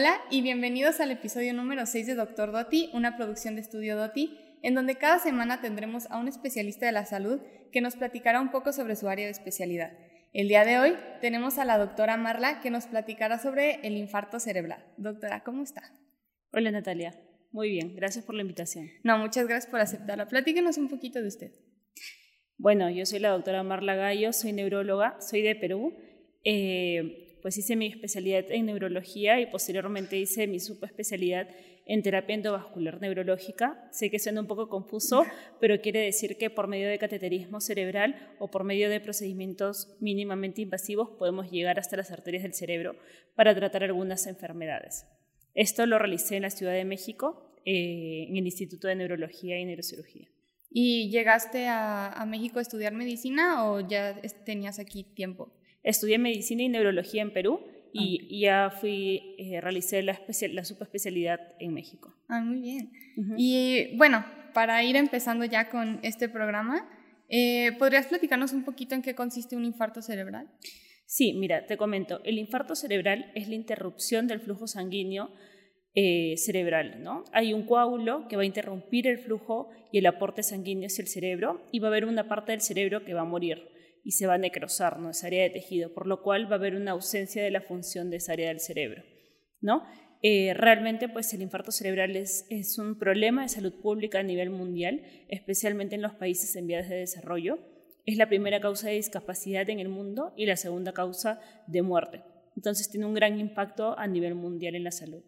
Hola y bienvenidos al episodio número 6 de Doctor Doti, una producción de Estudio Doti, en donde cada semana tendremos a un especialista de la salud que nos platicará un poco sobre su área de especialidad. El día de hoy tenemos a la doctora Marla que nos platicará sobre el infarto cerebral. Doctora, ¿cómo está? Hola Natalia, muy bien, gracias por la invitación. No, muchas gracias por aceptarla. Platíquenos un poquito de usted. Bueno, yo soy la doctora Marla Gallo, soy neuróloga, soy de Perú. Eh, pues hice mi especialidad en neurología y posteriormente hice mi subespecialidad en terapia endovascular neurológica. Sé que suena un poco confuso, pero quiere decir que por medio de cateterismo cerebral o por medio de procedimientos mínimamente invasivos podemos llegar hasta las arterias del cerebro para tratar algunas enfermedades. Esto lo realicé en la Ciudad de México, eh, en el Instituto de Neurología y Neurocirugía. ¿Y llegaste a, a México a estudiar medicina o ya tenías aquí tiempo? Estudié medicina y neurología en Perú y, ya fui, eh, realicé la, la subespecialidad en México. Ah, muy bien. Y bueno, para ir empezando ya con este programa, eh, ¿podrías platicarnos un poquito en qué consiste un infarto cerebral? Sí, mira, te comento, el infarto cerebral es la interrupción del flujo sanguíneo eh, cerebral, ¿no? Hay un coágulo que va a interrumpir el flujo y el aporte sanguíneo hacia el cerebro y va a haber una parte del cerebro que va a morir y se va a necrosar, ¿no? Esa área de tejido, por lo cual va a haber una ausencia de la función de esa área del cerebro, ¿no? Eh, realmente, pues el infarto cerebral es, es un problema de salud pública a nivel mundial, especialmente en los países en vías de desarrollo. Es la primera causa de discapacidad en el mundo y la segunda causa de muerte. Entonces tiene un gran impacto a nivel mundial en la salud.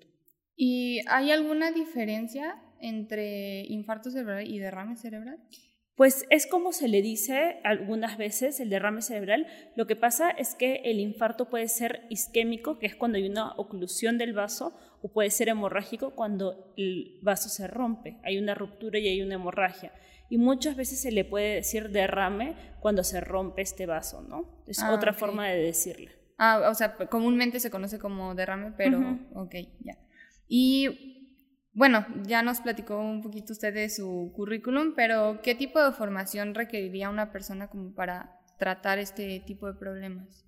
¿Y hay alguna diferencia entre infarto cerebral y derrame cerebral? Pues es como se le dice algunas veces el derrame cerebral. Lo que pasa es que el infarto puede ser isquémico, que es cuando hay una oclusión del vaso, o puede ser hemorrágico cuando el vaso se rompe, hay una ruptura y hay una hemorragia. Y muchas veces se le puede decir derrame cuando se rompe este vaso, ¿no? Es ah, otra forma de decirle. Ah, o sea, comúnmente se conoce como derrame, pero ok, ya. Y bueno, ya nos platicó un poquito usted de su currículum, pero ¿qué tipo de formación requeriría una persona como para tratar este tipo de problemas?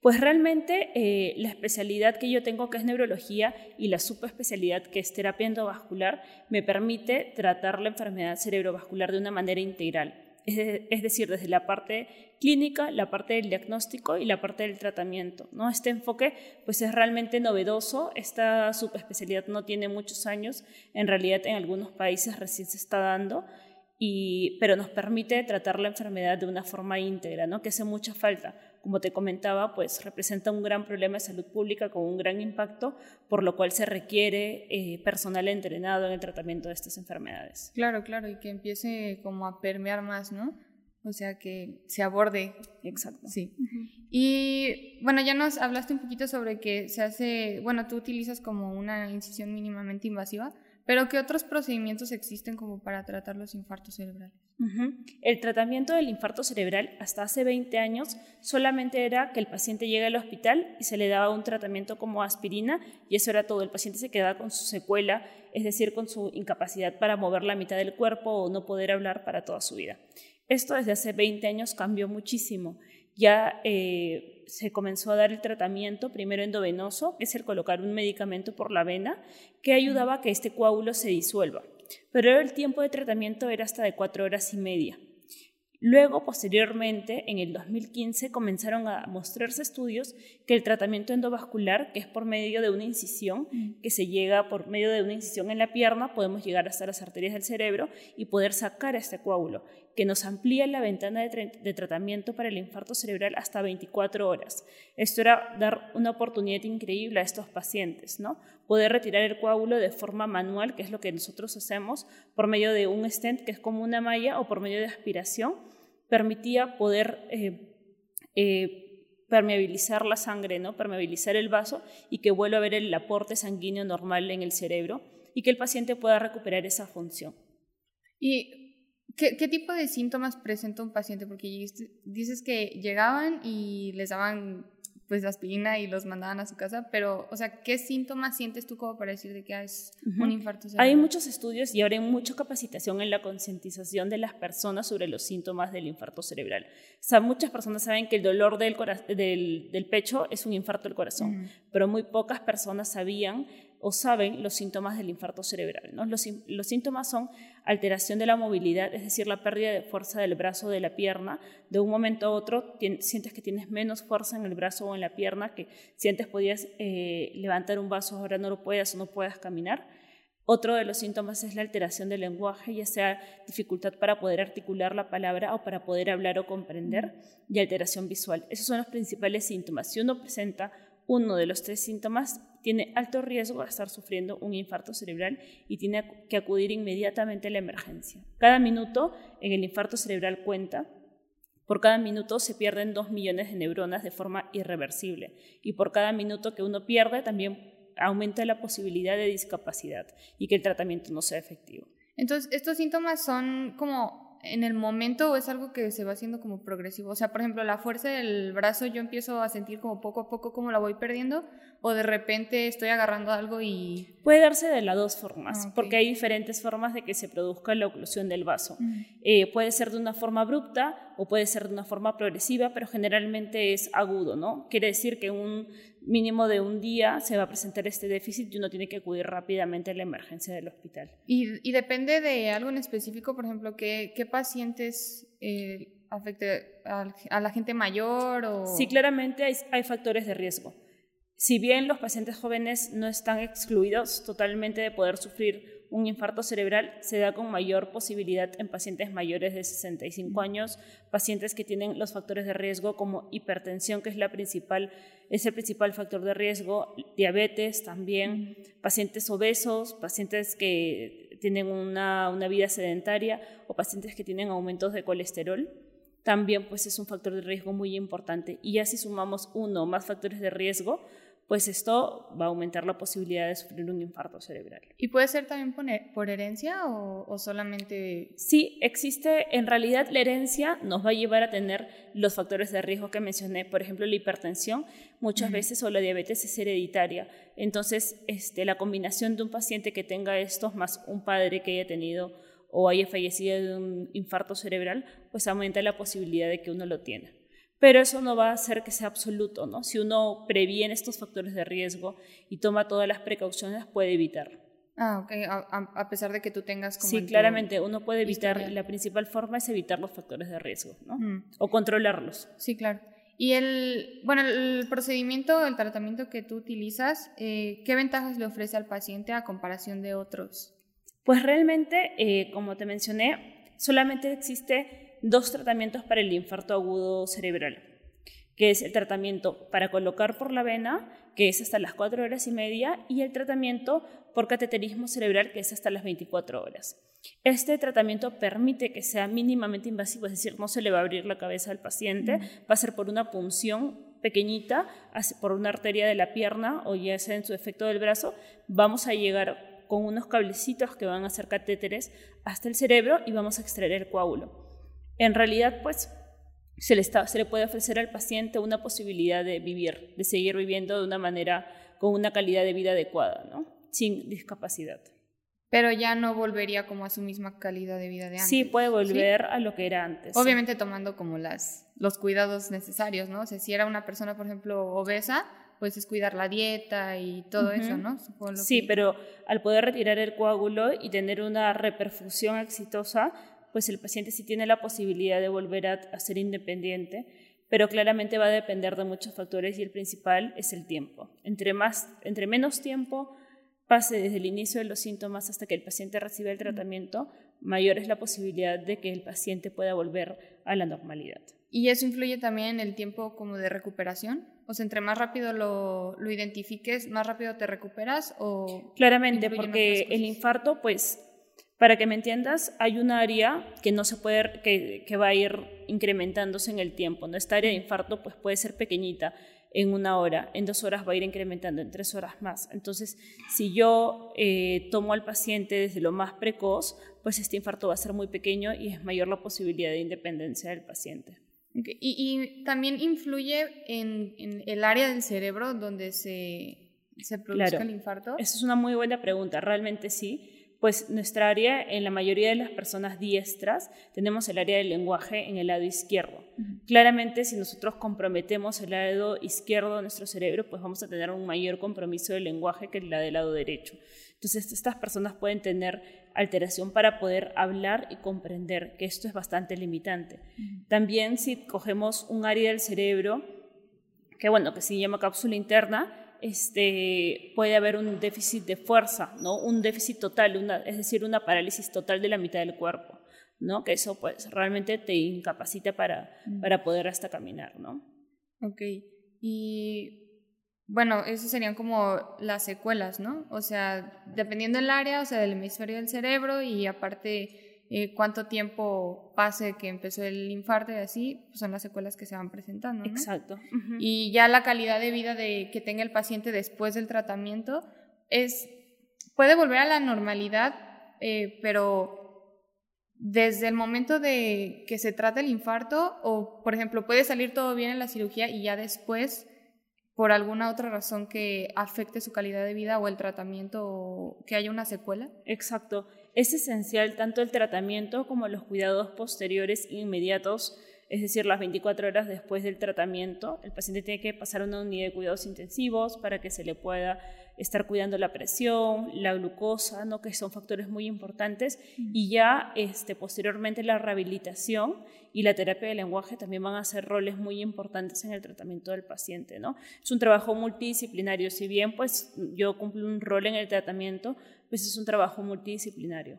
Pues realmente eh, la especialidad que yo tengo, que es neurología, y la subespecialidad, que es terapia endovascular, me permite tratar la enfermedad cerebrovascular de una manera integral es, decir, desde la parte clínica, la parte del diagnóstico y la parte del tratamiento. ¿no? Este enfoque pues, es realmente novedoso, esta subespecialidad no tiene muchos años, en realidad en algunos países recién se está dando, y, pero nos permite tratar la enfermedad de una forma íntegra, ¿no? que hace mucha falta como te comentaba, pues representa un gran problema de salud pública con un gran impacto, por lo cual se requiere eh, personal entrenado en el tratamiento de estas enfermedades. Claro, claro, y que empiece como a permear más, ¿no? O sea, que se aborde. Exacto. Sí. Y bueno, ya nos hablaste un poquito sobre que se hace, bueno, tú utilizas como una incisión mínimamente invasiva, pero ¿qué otros procedimientos existen como para tratar los infartos cerebrales? El tratamiento del infarto cerebral hasta hace 20 años solamente era que el paciente llegue al hospital y se le daba un tratamiento como aspirina y eso era todo. El paciente se quedaba con su secuela, es decir, con su incapacidad para mover la mitad del cuerpo o no poder hablar para toda su vida. Esto desde hace 20 años cambió muchísimo. Ya eh, se comenzó a dar el tratamiento primero endovenoso, que es el colocar un medicamento por la vena, que ayudaba a que este coágulo se disuelva. Pero el tiempo de tratamiento era hasta de cuatro horas y media. Luego, posteriormente, en el 2015, comenzaron a mostrarse estudios que el tratamiento endovascular, que es por medio de una incisión, que se llega por medio de una incisión en la pierna, podemos llegar hasta las arterias del cerebro y poder sacar este coágulo, que nos amplía la ventana de, tratamiento para el infarto cerebral hasta 24 horas. Esto era dar una oportunidad increíble a estos pacientes, ¿no? Poder retirar el coágulo de forma manual, que es lo que nosotros hacemos, por medio de un stent, que es como una malla, o por medio de aspiración, permitía poder eh, eh, permeabilizar la sangre, ¿no? permeabilizar el vaso y que vuelva a haber el aporte sanguíneo normal en el cerebro y que el paciente pueda recuperar esa función. ¿Y qué, qué tipo de síntomas presenta un paciente? Porque dices que llegaban y les daban pues aspirina y los mandaban a su casa, pero, o sea, ¿qué síntomas sientes tú como para decir de que ah, es un infarto cerebral? Hay muchos estudios y ahora hay mucha capacitación en la concientización de las personas sobre los síntomas del infarto cerebral. O sea, muchas personas saben que el dolor del, del, del pecho es un infarto del corazón, pero muy pocas personas sabían o saben los síntomas del infarto cerebral. ¿no? Los, los, síntomas son alteración de la movilidad, es decir, la pérdida de fuerza del brazo o de la pierna. De un momento a otro sientes que tienes menos fuerza en el brazo o en la pierna, que si antes podías eh, levantar un vaso, ahora no lo puedas o no puedas caminar. Otro de los síntomas es la alteración del lenguaje, ya sea dificultad para poder articular la palabra o para poder hablar o comprender, y alteración visual. Esos son los principales síntomas. Si uno presenta uno de los tres síntomas, tiene alto riesgo de estar sufriendo un infarto cerebral y tiene que acudir inmediatamente a la emergencia. Cada minuto en el infarto cerebral cuenta. Por cada minuto se pierden dos millones de neuronas de forma irreversible y por cada minuto que uno pierde también aumenta la posibilidad de discapacidad y que el tratamiento no sea efectivo. Entonces, ¿estos síntomas son como en el momento o es algo que se va haciendo como progresivo? O sea, por ejemplo, la fuerza del brazo yo empiezo a sentir como poco a poco como la voy perdiendo o de repente estoy agarrando algo y... Puede darse de las dos formas, ah, porque hay diferentes formas de que se produzca la oclusión del vaso. Eh, puede ser de una forma abrupta o puede ser de una forma progresiva, pero generalmente es agudo, ¿no? Quiere decir que un mínimo de un día se va a presentar este déficit y uno tiene que acudir rápidamente a la emergencia del hospital. ¿Y, depende de algo en específico? Por ejemplo, ¿qué, qué pacientes eh, afecte a, la gente mayor? O... Sí, claramente hay, hay factores de riesgo. Si bien los pacientes jóvenes no están excluidos totalmente de poder sufrir un infarto cerebral se da con mayor posibilidad en pacientes mayores de 65 años, pacientes que tienen los factores de riesgo como hipertensión, que es, la principal, es el principal factor de riesgo, diabetes también, pacientes obesos, pacientes que tienen una, una vida sedentaria o pacientes que tienen aumentos de colesterol también pues es un factor de riesgo muy importante. Y ya si sumamos uno o más factores de riesgo, pues esto va a aumentar la posibilidad de sufrir un infarto cerebral. ¿Y puede ser también por herencia o, solamente...? Sí, existe, en realidad la herencia nos va a llevar a tener los factores de riesgo que mencioné, por ejemplo la hipertensión, muchas veces o la diabetes es hereditaria, entonces este, la combinación de un paciente que tenga estos más un padre que haya tenido o haya fallecido de un infarto cerebral, pues aumenta la posibilidad de que uno lo tenga pero eso no va a hacer que sea absoluto, ¿no? Si uno previene estos factores de riesgo y toma todas las precauciones, puede evitar. Ah, ok, a, pesar de que tú tengas como... Sí, claramente, uno puede evitar, la principal forma es evitar los factores de riesgo, ¿no? O controlarlos. Sí, claro. Y el, bueno, el procedimiento, el tratamiento que tú utilizas, eh, ¿qué ventajas le ofrece al paciente a comparación de otros? Pues realmente, eh, como te mencioné, solamente existe dos tratamientos para el infarto agudo cerebral, que es el tratamiento para colocar por la vena, que es hasta las 4 horas y media, y el tratamiento por cateterismo cerebral, que es hasta las 24 horas. Este tratamiento permite que sea mínimamente invasivo, es decir, no se le va a abrir la cabeza al paciente, va a ser por una punción pequeñita, por una arteria de la pierna o ya sea en su efecto del brazo, vamos a llegar con unos cablecitos que van a ser catéteres hasta el cerebro y vamos a extraer el coágulo. En realidad, pues, se le, se le puede ofrecer al paciente una posibilidad de vivir, de seguir viviendo de una manera, con una calidad de vida adecuada, ¿no? Sin discapacidad. Pero ya no volvería como a su misma calidad de vida de antes. Sí, puede volver a lo que era antes. Obviamente tomando como las, los cuidados necesarios, ¿no? O sea, si era una persona, por ejemplo, obesa, pues es cuidar la dieta y todo eso, ¿no? sí, pero al poder retirar el coágulo y tener una reperfusión exitosa, pues el paciente sí tiene la posibilidad de volver a, ser independiente, pero claramente va a depender de muchos factores y el principal es el tiempo. Entre, más, entre menos tiempo pase desde el inicio de los síntomas hasta que el paciente reciba el tratamiento, mayor es la posibilidad de que el paciente pueda volver a la normalidad. ¿Y eso influye también en el tiempo como de recuperación? O sea, entre más rápido lo, lo identifiques, más rápido te recuperas o... Claramente, porque el infarto, pues para que me entiendas, hay un área que no se puede, que, que, va a ir incrementándose en el tiempo. ¿no? Esta área de infarto pues, puede ser pequeñita en una hora, en dos horas va a ir incrementando, en tres horas más. Entonces, si yo eh, tomo al paciente desde lo más precoz, pues este infarto va a ser muy pequeño y es mayor la posibilidad de independencia del paciente. Y, y, también influye en, en, el área del cerebro donde se, se produce el infarto. Esa es una muy buena pregunta, realmente sí pues nuestra área, en la mayoría de las personas diestras, tenemos el área del lenguaje en el lado izquierdo. Claramente, si nosotros comprometemos el lado izquierdo de nuestro cerebro, pues vamos a tener un mayor compromiso del lenguaje que el del lado derecho. Entonces, estas personas pueden tener alteración para poder hablar y comprender, que esto es bastante limitante. También si cogemos un área del cerebro, que bueno, que se llama cápsula interna, este, puede haber un déficit de fuerza, ¿no? un déficit total, una, es decir, una parálisis total de la mitad del cuerpo, ¿no? que eso pues realmente te incapacita para, para poder hasta caminar. ¿no? Ok, y bueno, eso serían como las secuelas, ¿no? O sea, dependiendo del área, o sea, del hemisferio del cerebro y aparte eh, cuánto tiempo pase que empezó el infarto y así, pues son las secuelas que se van presentando. ¿no? Exacto. Y ya la calidad de vida de, que tenga el paciente después del tratamiento es, puede volver a la normalidad, eh, pero desde el momento de que se trata el infarto, o por ejemplo, puede salir todo bien en la cirugía y ya después, por alguna otra razón que afecte su calidad de vida o el tratamiento, o que haya una secuela. Exacto. Es esencial tanto el tratamiento como los cuidados posteriores inmediatos, es decir, las 24 horas después del tratamiento. El paciente tiene que pasar a una unidad de cuidados intensivos para que se le pueda estar cuidando la presión, la glucosa, ¿no? que son factores muy importantes, y ya este, posteriormente la rehabilitación y la terapia de lenguaje también van a ser roles muy importantes en el tratamiento del paciente. ¿no? Es un trabajo multidisciplinario, si bien pues, yo cumplo un rol en el tratamiento, pues es un trabajo multidisciplinario.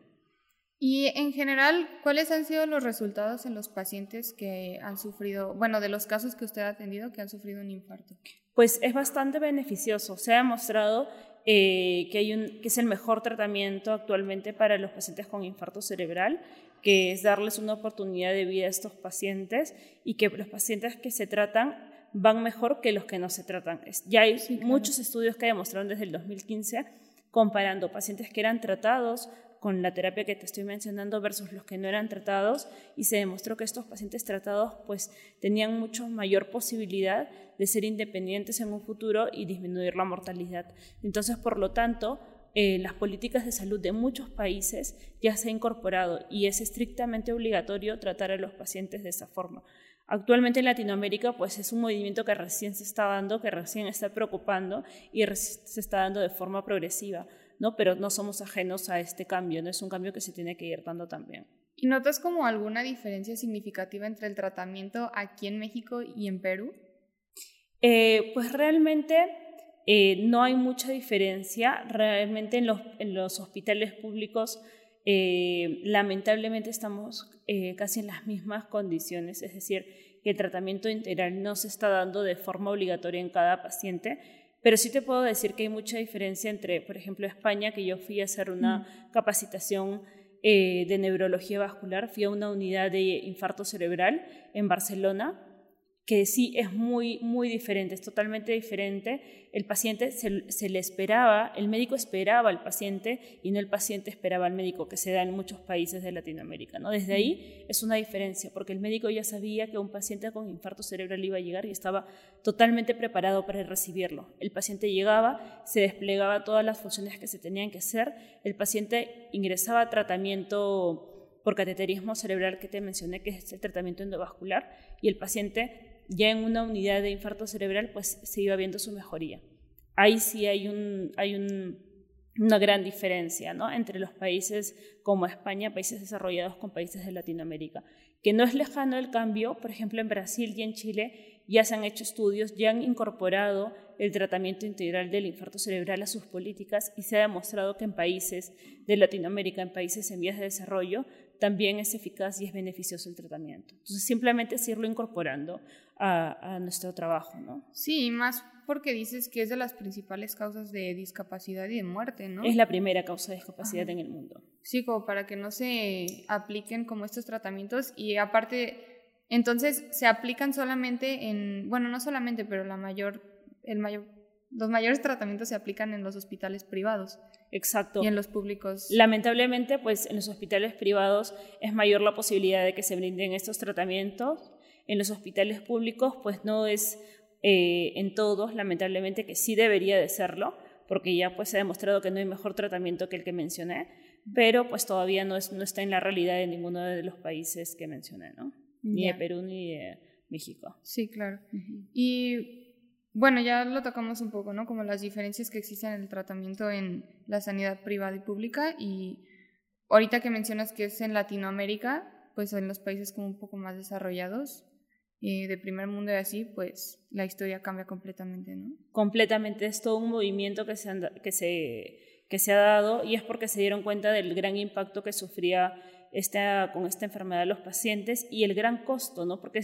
Y en general, ¿cuáles han sido los resultados en los pacientes que han sufrido, bueno, de los casos que usted ha atendido que han sufrido un infarto? Pues es bastante beneficioso. Se ha demostrado eh, que, hay un, que es el mejor tratamiento actualmente para los pacientes con infarto cerebral, que es darles una oportunidad de vida a estos pacientes y que los pacientes que se tratan van mejor que los que no se tratan. Ya hay muchos estudios que demostraron desde el 2015 comparando pacientes que eran tratados con la terapia que te estoy mencionando versus los que no eran tratados y se demostró que estos pacientes tratados pues tenían mucho mayor posibilidad de ser independientes en un futuro y disminuir la mortalidad. Entonces, por lo tanto, eh, las políticas de salud de muchos países ya se ha incorporado y es estrictamente obligatorio tratar a los pacientes de esa forma. Actualmente en Latinoamérica pues es un movimiento que recién se está dando, que recién está preocupando y se está dando de forma progresiva, ¿no? Pero no somos ajenos a este cambio, no es un cambio que se tiene que ir dando también. ¿Y notas como alguna diferencia significativa entre el tratamiento aquí en México y en Perú? Eh, pues realmente eh, no hay mucha diferencia. Realmente en los, en los hospitales públicos eh, lamentablemente estamos eh, casi en las mismas condiciones, es decir, que el tratamiento integral no se está dando de forma obligatoria en cada paciente, pero sí te puedo decir que hay mucha diferencia entre, por ejemplo, España, que yo fui a hacer una capacitación eh, de neurología vascular, fui a una unidad de infarto cerebral en Barcelona que sí es muy, muy diferente, es totalmente diferente. El paciente se, le esperaba, el médico esperaba al paciente y no el paciente esperaba al médico, que se da en muchos países de Latinoamérica. ¿no? Desde ahí es una diferencia, porque el médico ya sabía que un paciente con infarto cerebral iba a llegar y estaba totalmente preparado para recibirlo. El paciente llegaba, se desplegaba todas las funciones que se tenían que hacer, el paciente ingresaba a tratamiento por cateterismo cerebral que te mencioné, que es el tratamiento endovascular, y el paciente ya en una unidad de infarto cerebral, pues se iba viendo su mejoría. Ahí sí hay, un, hay una gran diferencia ¿no? entre los países como España, países desarrollados con países de Latinoamérica, que no es lejano el cambio, por ejemplo en Brasil y en Chile ya se han hecho estudios, ya han incorporado el tratamiento integral del infarto cerebral a sus políticas y se ha demostrado que en países de Latinoamérica, en países en vías de desarrollo, también es eficaz y es beneficioso el tratamiento. Entonces, simplemente es irlo incorporando a, nuestro trabajo, ¿no? Sí, más porque dices que es de las principales causas de discapacidad y de muerte, ¿no? Es la primera causa de discapacidad en el mundo. Sí, como para que no se apliquen como estos tratamientos y aparte, entonces se aplican solamente en, bueno, no solamente, pero la mayor, el mayor, los mayores tratamientos se aplican en los hospitales privados. Exacto. Y en los públicos. Lamentablemente, pues en los hospitales privados es mayor la posibilidad de que se brinden estos tratamientos en los hospitales públicos, pues no es eh, en todos, lamentablemente, que sí debería de serlo, porque ya pues se ha demostrado que no hay mejor tratamiento que el que mencioné, pero pues todavía no, es, no está en la realidad de ninguno de los países que mencioné, ¿no? Ni de Perú ni de México. Sí, claro. Y bueno, ya lo tocamos un poco, ¿no? Como las diferencias que existen en el tratamiento en la sanidad privada y pública. Y ahorita que mencionas que es en Latinoamérica, pues en los países como un poco más desarrollados, y de primer mundo y así, pues la historia cambia completamente, ¿no? Completamente, es todo un movimiento que se, que se, que se ha dado y es porque se dieron cuenta del gran impacto que sufría esta, con esta enfermedad los pacientes y el gran costo, ¿no? Porque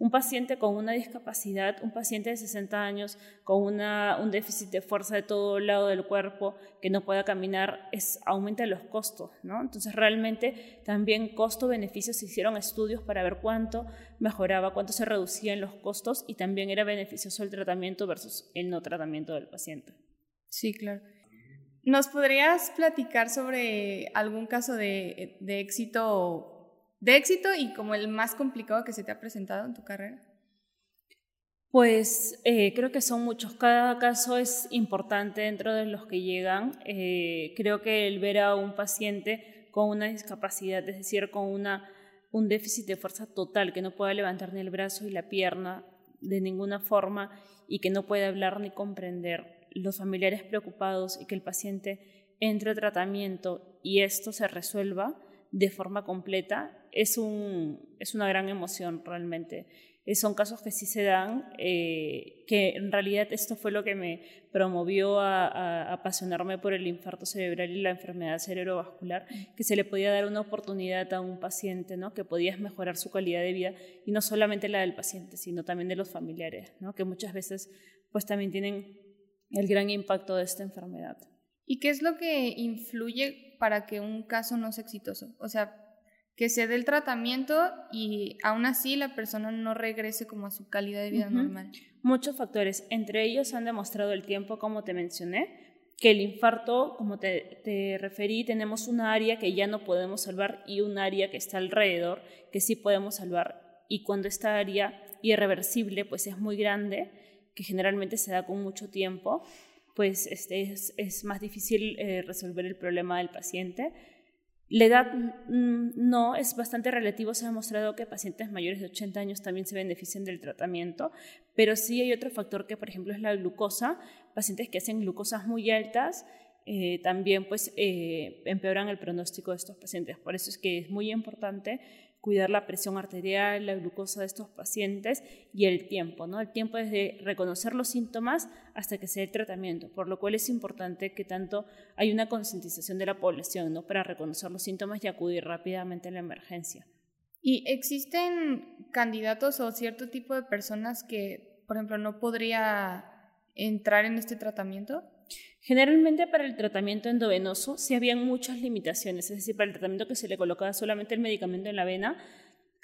un paciente con una discapacidad, un paciente de 60 años con una, un déficit de fuerza de todo lado del cuerpo que no pueda caminar, aumenta los costos, ¿no? Entonces realmente también costo-beneficio se hicieron estudios para ver cuánto mejoraba, cuánto se reducían los costos y también era beneficioso el tratamiento versus el no tratamiento del paciente. Sí, claro. ¿Nos podrías platicar sobre algún caso de, de éxito de éxito y como el más complicado que se te ha presentado en tu carrera? Pues eh, creo que son muchos. Cada caso es importante dentro de los que llegan. Eh, creo que el ver a un paciente con una discapacidad, es decir, con una, un déficit de fuerza total, que no pueda levantar ni el brazo y la pierna de ninguna forma y que no puede hablar ni comprender, los familiares preocupados y que el paciente entre a tratamiento y esto se resuelva, de forma completa, es, un, es una gran emoción realmente. Eh, son casos que sí se dan, eh, que en realidad esto fue lo que me promovió a, apasionarme por el infarto cerebral y la enfermedad cerebrovascular, que se le podía dar una oportunidad a un paciente, ¿no? que podías mejorar su calidad de vida, y no solamente la del paciente, sino también de los familiares, ¿no? que muchas veces pues también tienen el gran impacto de esta enfermedad. ¿Y qué es lo que influye para que un caso no sea exitoso? O sea, que se dé el tratamiento y aún así la persona no regrese como a su calidad de vida normal. Muchos factores, entre ellos han demostrado el tiempo, como te mencioné, que el infarto, como te, te, referí, tenemos una área que ya no podemos salvar y un área que está alrededor que sí podemos salvar. Y cuando esta área irreversible pues es muy grande, que generalmente se da con mucho tiempo, pues este, es, es más difícil eh, resolver el problema del paciente. La edad mm, no, es bastante relativo. Se ha demostrado que pacientes mayores de 80 años también se benefician del tratamiento, pero sí hay otro factor que, por ejemplo, es la glucosa. Pacientes que hacen glucosas muy altas eh, también pues, eh, empeoran el pronóstico de estos pacientes. Por eso es que es muy importante cuidar la presión arterial, la glucosa de estos pacientes y el tiempo, ¿no? El tiempo desde reconocer los síntomas hasta que se el tratamiento, por lo cual es importante que tanto hay una concientización de la población, ¿no? Para reconocer los síntomas y acudir rápidamente a la emergencia. ¿Y existen candidatos o cierto tipo de personas que, por ejemplo, no podría entrar en este tratamiento? Generalmente para el tratamiento endovenoso sí habían muchas limitaciones, es decir, para el tratamiento que se le colocaba solamente el medicamento en la vena,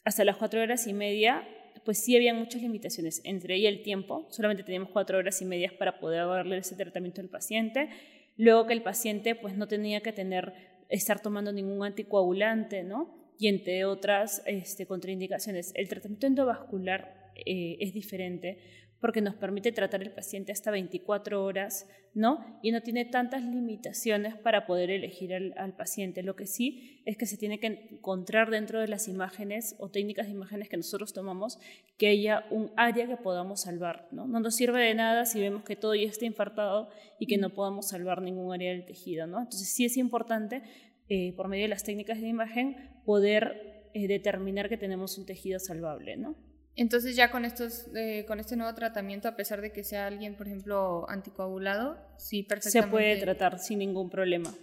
hasta las cuatro horas y media, pues sí habían muchas limitaciones, entre ellas el tiempo, solamente teníamos cuatro horas y media para poder darle ese tratamiento al paciente, luego que el paciente pues no tenía que tener, estar tomando ningún anticoagulante, ¿no? Y entre otras este, contraindicaciones. El tratamiento endovascular eh, es diferente porque nos permite tratar el paciente hasta 24 horas, ¿no? Y no tiene tantas limitaciones para poder elegir al, paciente. Lo que sí es que se tiene que encontrar dentro de las imágenes o técnicas de imágenes que nosotros tomamos que haya un área que podamos salvar, ¿no? No nos sirve de nada si vemos que todo ya está infartado y que no podamos salvar ningún área del tejido, ¿no? Entonces sí es importante, eh, por medio de las técnicas de imagen, poder eh, determinar que tenemos un tejido salvable, ¿no? Entonces ya con estos, eh, con este nuevo tratamiento, a pesar de que sea alguien, por ejemplo, anticoagulado, sí perfectamente. Se puede tratar sin ningún problema.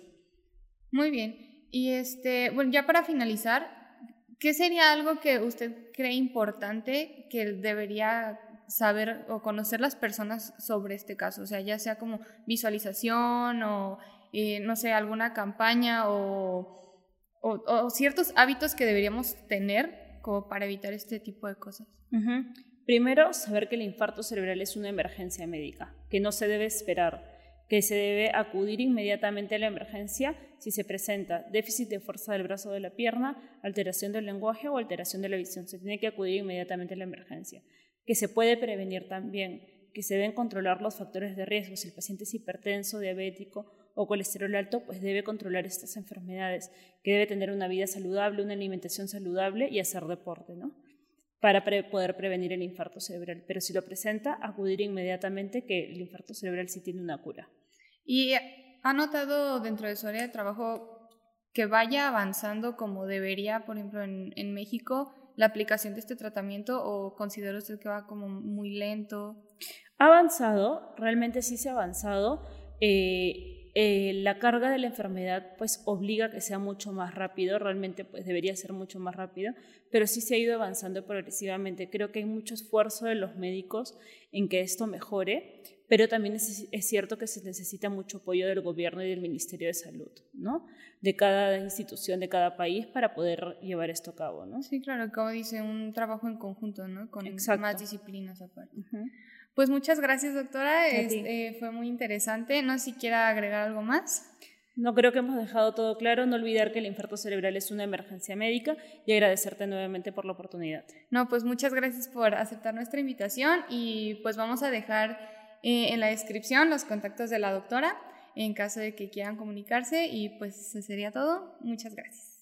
Muy bien. Y este, bueno, ya para finalizar, ¿qué sería algo que usted cree importante que debería saber o conocer las personas sobre este caso? O sea, ya sea como visualización o, eh, no sé, alguna campaña o, o ciertos hábitos que deberíamos tener como para evitar este tipo de cosas? Primero, saber que el infarto cerebral es una emergencia médica, que no se debe esperar, que se debe acudir inmediatamente a la emergencia si se presenta déficit de fuerza del brazo o de la pierna, alteración del lenguaje o alteración de la visión. Se tiene que acudir inmediatamente a la emergencia. Que se puede prevenir también, que se deben controlar los factores de riesgo, si el paciente es hipertenso, diabético o colesterol alto, pues debe controlar estas enfermedades, que debe tener una vida saludable, una alimentación saludable y hacer deporte, ¿no? Para poder prevenir el infarto cerebral. Pero si lo presenta, acudir inmediatamente que el infarto cerebral sí tiene una cura. ¿Y ha notado dentro de su área de trabajo que vaya avanzando como debería, por ejemplo, en, en México, la aplicación de este tratamiento o considera usted que va como muy lento? Ha avanzado, realmente sí se ha avanzado. Eh, eh, la carga de la enfermedad pues obliga a que sea mucho más rápido, realmente pues debería ser mucho más rápido, pero sí se ha ido avanzando progresivamente. Creo que hay mucho esfuerzo de los médicos en que esto mejore, pero también es, cierto que se necesita mucho apoyo del gobierno y del Ministerio de Salud, ¿no? De cada institución, de cada país para poder llevar esto a cabo, ¿no? Sí, claro, como dice, un trabajo en conjunto, ¿no? Con más disciplinas aparte. Pues muchas gracias, doctora. Eh, fue muy interesante. No sé si quiera agregar algo más. No creo que hemos dejado todo claro. No olvidar que el infarto cerebral es una emergencia médica y agradecerte nuevamente por la oportunidad. No, pues muchas gracias por aceptar nuestra invitación y pues vamos a dejar eh, en la descripción los contactos de la doctora en caso de que quieran comunicarse y pues eso sería todo. Muchas gracias.